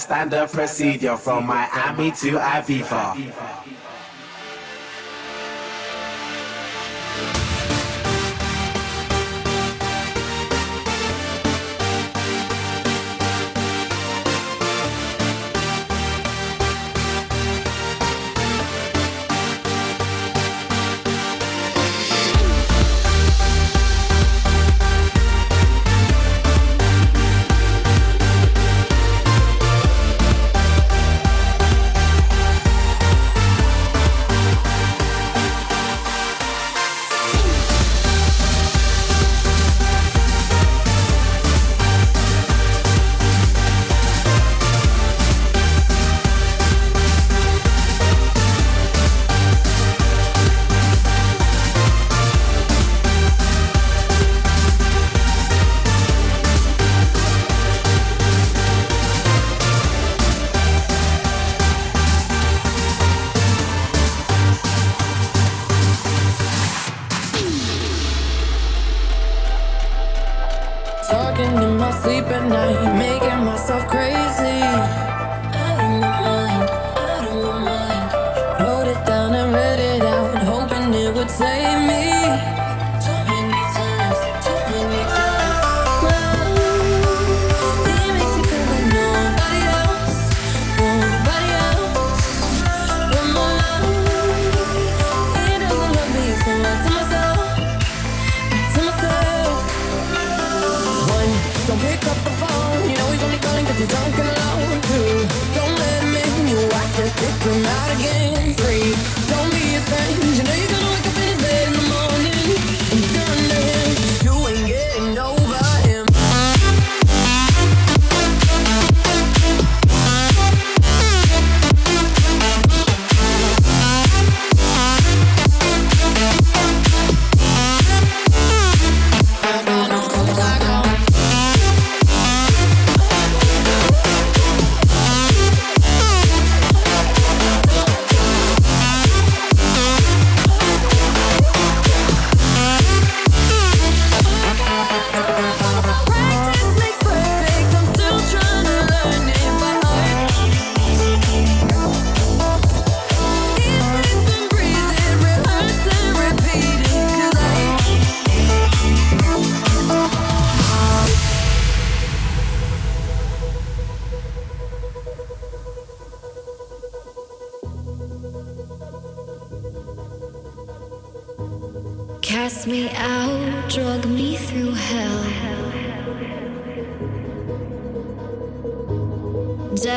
standard procedure from Miami to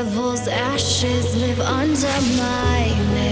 Ibiza. under my yeah.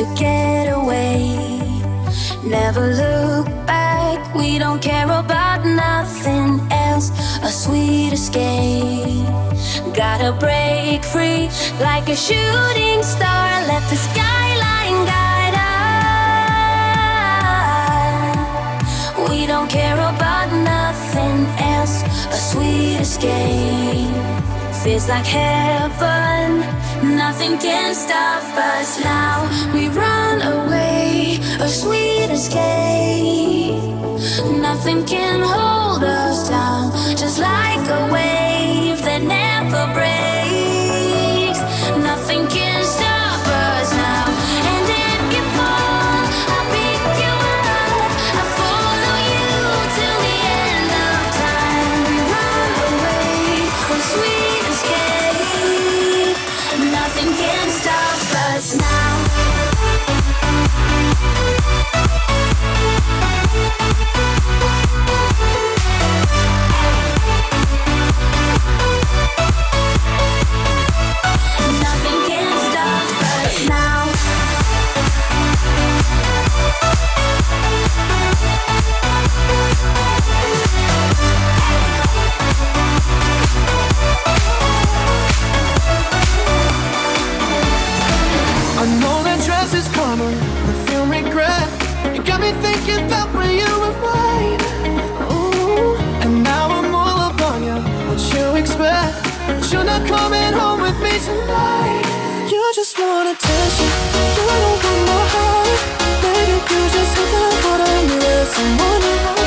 to get away. Never look back, we don't care about nothing else. A sweet escape. Gotta break free like a shooting star. Let the skyline guide us. We don't care about nothing else. A sweet escape feels like heaven. Nothing can stop us now. We run away, a sweet escape. Nothing can hold us down, just like. tonight. You just wanna someone else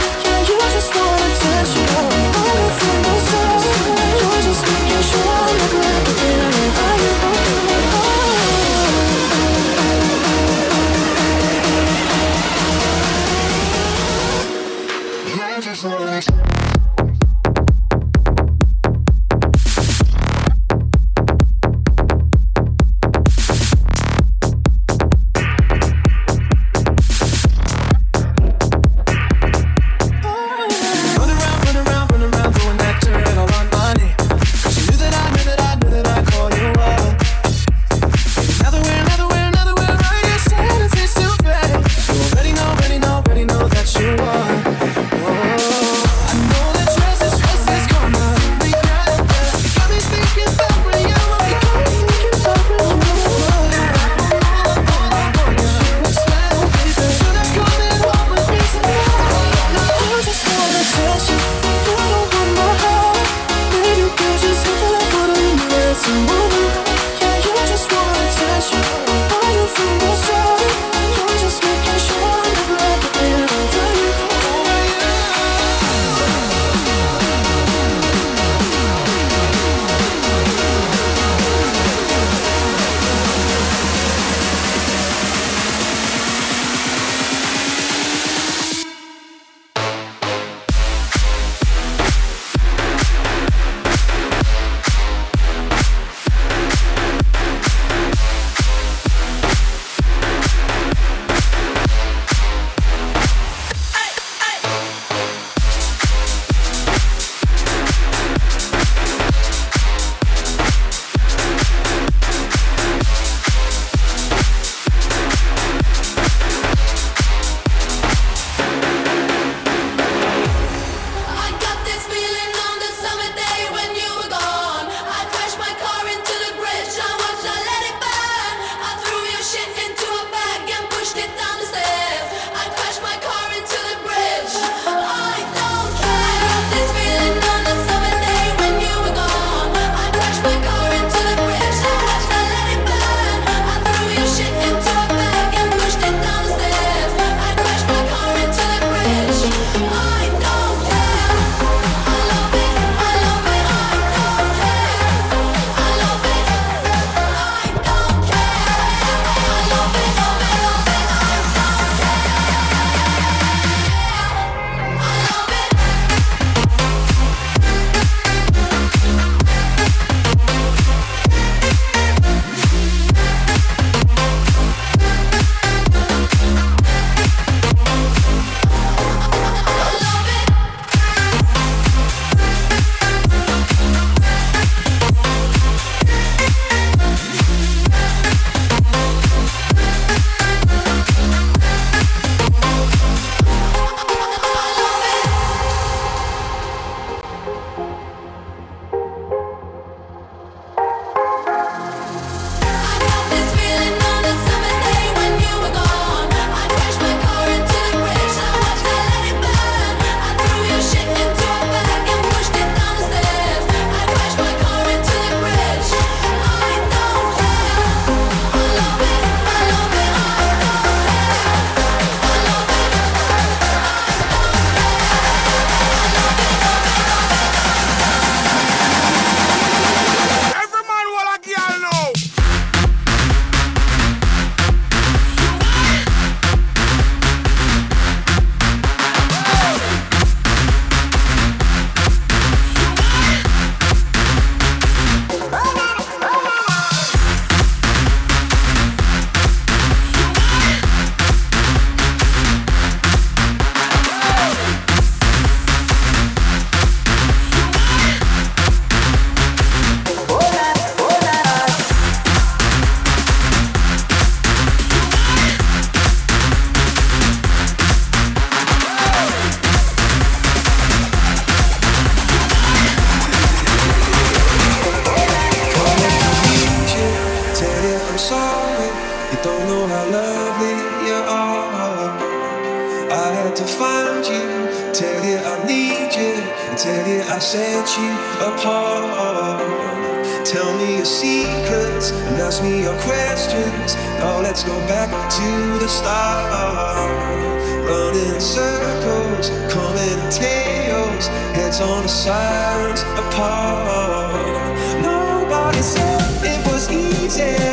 I'm sorry. You don't know how lovely you are. I had to find you, tell you I need you, tell you I set you apart. Tell me your secrets and ask me your questions. Now let's go back to the start. Running circles, coming tails, heads on the sides apart. Nobody said it was easy.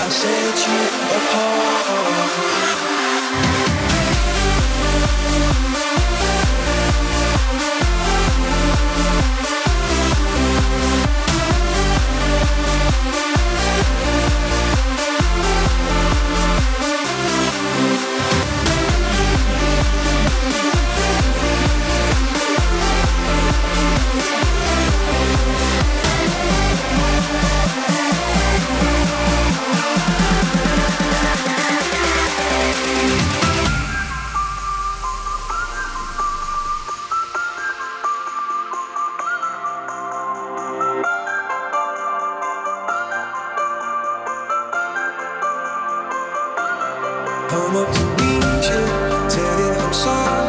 I set you apart. come up to meet you, tell you I'm sorry.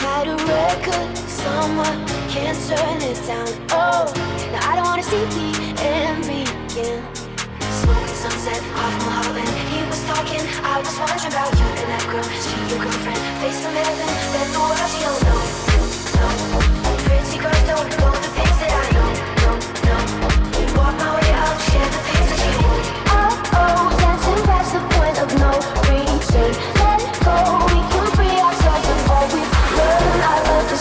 find a record somewhere. Can't turn this down. Oh, now I don't wanna see the end begin. Smoking sunset off Mulholland. He was talking, I was wondering about you and that girl. She your girlfriend, face from heaven. That's the world she don't know. No, pretty girls don't know the things that I know. No, no. Walk my way out, share the things that she won't. Oh, oh, dancing past the point of no return.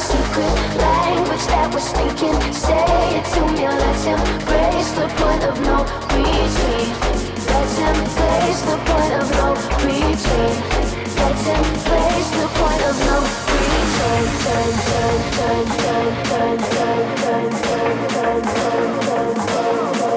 secret language that we're speaking. Say it to me, let's embrace the point of no retreat. Let's embrace the point of no retreat. Let's embrace the point of no retreat. Turn, turn, turn, turn, turn, turn, turn, turn, turn, turn, turn.